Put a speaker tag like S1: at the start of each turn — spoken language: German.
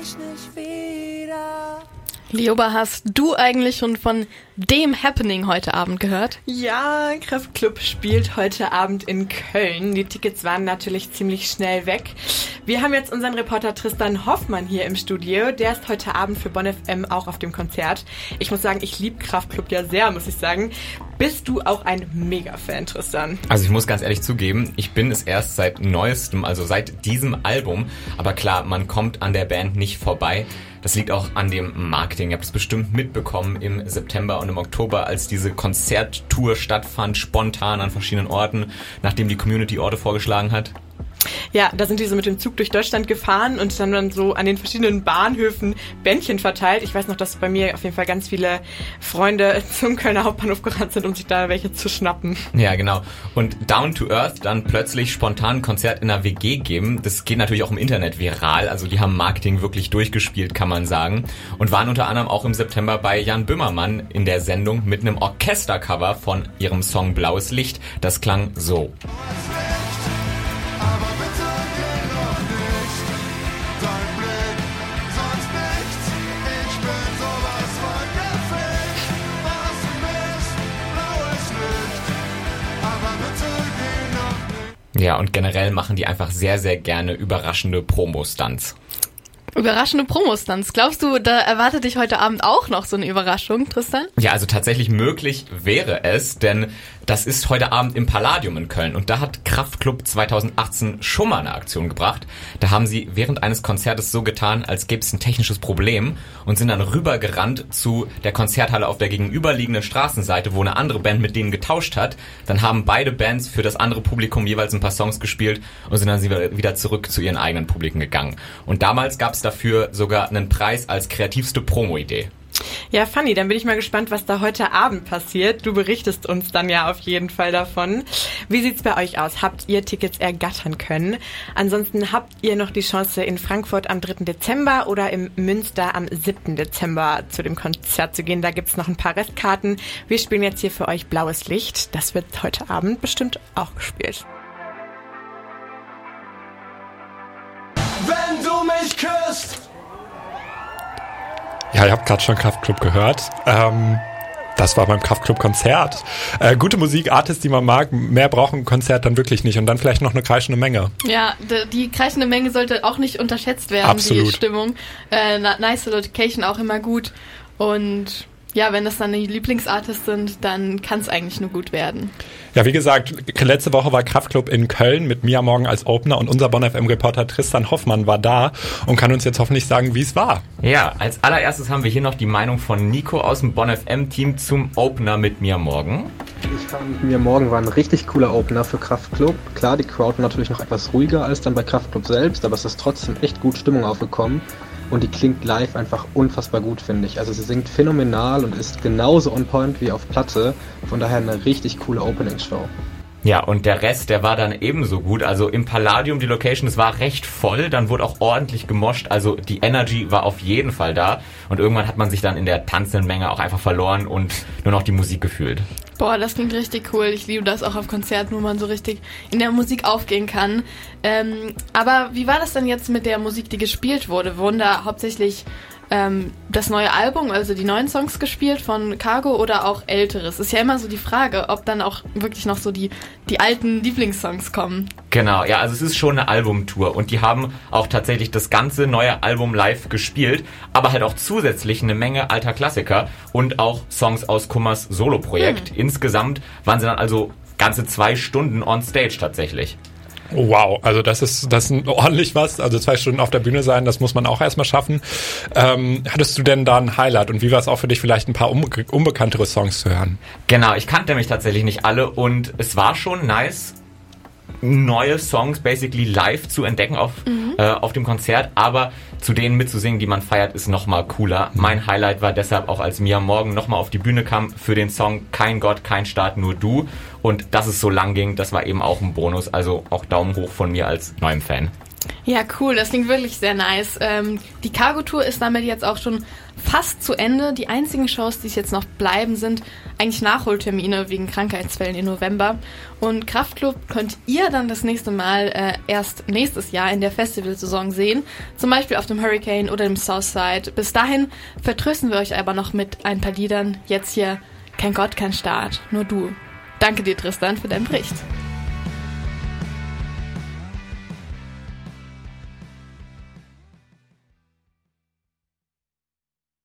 S1: mich nicht wieder.
S2: Lioba, hast du eigentlich schon von dem Happening heute Abend gehört?
S3: Ja, Kraftclub spielt heute Abend in Köln. Die Tickets waren natürlich ziemlich schnell weg. Wir haben jetzt unseren Reporter Tristan Hoffmann hier im Studio. Der ist heute Abend für Bonn FM auch auf dem Konzert. Ich muss sagen, ich liebe Kraftclub ja sehr, muss ich sagen. Bist du auch ein Mega-Fan, Tristan?
S4: Also ich muss ganz ehrlich zugeben, ich bin es erst seit neuestem, also seit diesem Album. Aber klar, man kommt an der Band nicht vorbei. Das liegt auch an dem Marketing. Ihr habt es bestimmt mitbekommen im September und im Oktober, als diese Konzerttour stattfand, spontan an verschiedenen Orten, nachdem die Community Orte vorgeschlagen hat.
S3: Ja, da sind die so mit dem Zug durch Deutschland gefahren und dann dann so an den verschiedenen Bahnhöfen Bändchen verteilt. Ich weiß noch, dass bei mir auf jeden Fall ganz viele Freunde zum Kölner Hauptbahnhof gerannt sind, um sich da welche zu schnappen.
S4: Ja, genau. Und Down to Earth dann plötzlich spontan ein Konzert in einer WG geben, das geht natürlich auch im Internet viral. Also die haben Marketing wirklich durchgespielt, kann man sagen. Und waren unter anderem auch im September bei Jan Böhmermann in der Sendung mit einem Orchestercover von ihrem Song Blaues Licht. Das klang so. Ja, und generell machen die einfach sehr, sehr gerne überraschende Promo-Stunts.
S2: Überraschende Promostunts. Glaubst du, da erwartet dich heute Abend auch noch so eine Überraschung, Tristan?
S4: Ja, also tatsächlich möglich wäre es, denn das ist heute Abend im Palladium in Köln und da hat Kraftklub 2018 schon mal eine Aktion gebracht. Da haben sie während eines Konzertes so getan, als gäbe es ein technisches Problem und sind dann rübergerannt zu der Konzerthalle auf der gegenüberliegenden Straßenseite, wo eine andere Band mit denen getauscht hat. Dann haben beide Bands für das andere Publikum jeweils ein paar Songs gespielt und sind dann wieder zurück zu ihren eigenen Publiken gegangen. Und damals gab es dafür sogar einen Preis als kreativste Promo-Idee.
S3: Ja, Fanny, dann bin ich mal gespannt, was da heute Abend passiert. Du berichtest uns dann ja auf jeden Fall davon. Wie sieht's bei euch aus? Habt ihr Tickets ergattern können? Ansonsten habt ihr noch die Chance, in Frankfurt am 3. Dezember oder im Münster am 7. Dezember zu dem Konzert zu gehen. Da gibt's noch ein paar Restkarten. Wir spielen jetzt hier für euch Blaues Licht. Das wird heute Abend bestimmt auch gespielt.
S1: Wenn du mich küsst.
S5: Ja, ihr habt gerade schon Kraftclub gehört. Ähm, das war beim Kraftclub-Konzert. Äh, gute Musik, Artists, die man mag, mehr brauchen ein Konzert dann wirklich nicht. Und dann vielleicht noch eine kreischende Menge.
S2: Ja, die kreischende Menge sollte auch nicht unterschätzt werden,
S5: Absolut.
S2: die Stimmung. Äh, nice Location auch immer gut. Und ja, wenn das dann die Lieblingsartists sind, dann kann es eigentlich nur gut werden.
S5: Ja, wie gesagt, letzte Woche war Kraftclub in Köln mit Mia Morgen als Opener und unser Bonn FM Reporter Tristan Hoffmann war da und kann uns jetzt hoffentlich sagen, wie es war.
S4: Ja, als allererstes haben wir hier noch die Meinung von Nico aus dem Bonn FM Team zum Opener mit Mia Morgen.
S6: Ich fand Mia Morgen war ein richtig cooler Opener für Kraftclub. Klar, die Crowd war natürlich noch etwas ruhiger als dann bei Kraftclub selbst, aber es ist trotzdem echt gut Stimmung aufgekommen. Und die klingt live einfach unfassbar gut, finde ich. Also sie singt phänomenal und ist genauso on point wie auf Platte. Von daher eine richtig coole Opening-Show.
S4: Ja, und der Rest, der war dann ebenso gut. Also im Palladium, die Location, es war recht voll, dann wurde auch ordentlich gemoscht. Also die Energy war auf jeden Fall da. Und irgendwann hat man sich dann in der tanzenden Menge auch einfach verloren und nur noch die Musik gefühlt.
S2: Boah, das klingt richtig cool. Ich liebe das auch auf Konzerten, wo man so richtig in der Musik aufgehen kann. Ähm, aber wie war das denn jetzt mit der Musik, die gespielt wurde? Wurden da hauptsächlich ähm, das neue Album, also die neuen Songs gespielt von Cargo oder auch älteres? Ist ja immer so die Frage, ob dann auch wirklich noch so die, die alten Lieblingssongs kommen.
S4: Genau, ja, also es ist schon eine Albumtour und die haben auch tatsächlich das ganze neue Album live gespielt, aber halt auch zusätzlich eine Menge alter Klassiker und auch Songs aus Kummers Soloprojekt. Hm. Insgesamt waren sie dann also ganze zwei Stunden on stage tatsächlich.
S5: Wow, also das ist das ist ordentlich was. Also zwei Stunden auf der Bühne sein, das muss man auch erstmal schaffen. Ähm, hattest du denn da ein Highlight und wie war es auch für dich, vielleicht ein paar unbe unbekanntere Songs zu hören?
S4: Genau, ich kannte mich tatsächlich nicht alle und es war schon nice, neue Songs basically live zu entdecken auf, mhm. äh, auf dem Konzert, aber zu denen mitzusingen, die man feiert, ist nochmal cooler. Mhm. Mein Highlight war deshalb auch, als Mia Morgen nochmal auf die Bühne kam für den Song Kein Gott, kein Staat, nur du. Und dass es so lang ging, das war eben auch ein Bonus. Also auch Daumen hoch von mir als neuem Fan.
S2: Ja, cool, das klingt wirklich sehr nice. Ähm, die Cargo-Tour ist damit jetzt auch schon fast zu Ende. Die einzigen Shows, die es jetzt noch bleiben, sind eigentlich Nachholtermine wegen Krankheitsfällen im November. Und Kraftklub könnt ihr dann das nächste Mal äh, erst nächstes Jahr in der Festivalsaison sehen. Zum Beispiel auf dem Hurricane oder dem Southside. Bis dahin vertrösten wir euch aber noch mit ein paar Liedern. Jetzt hier Kein Gott, kein Staat, nur du. Danke dir, Tristan, für deinen Bericht.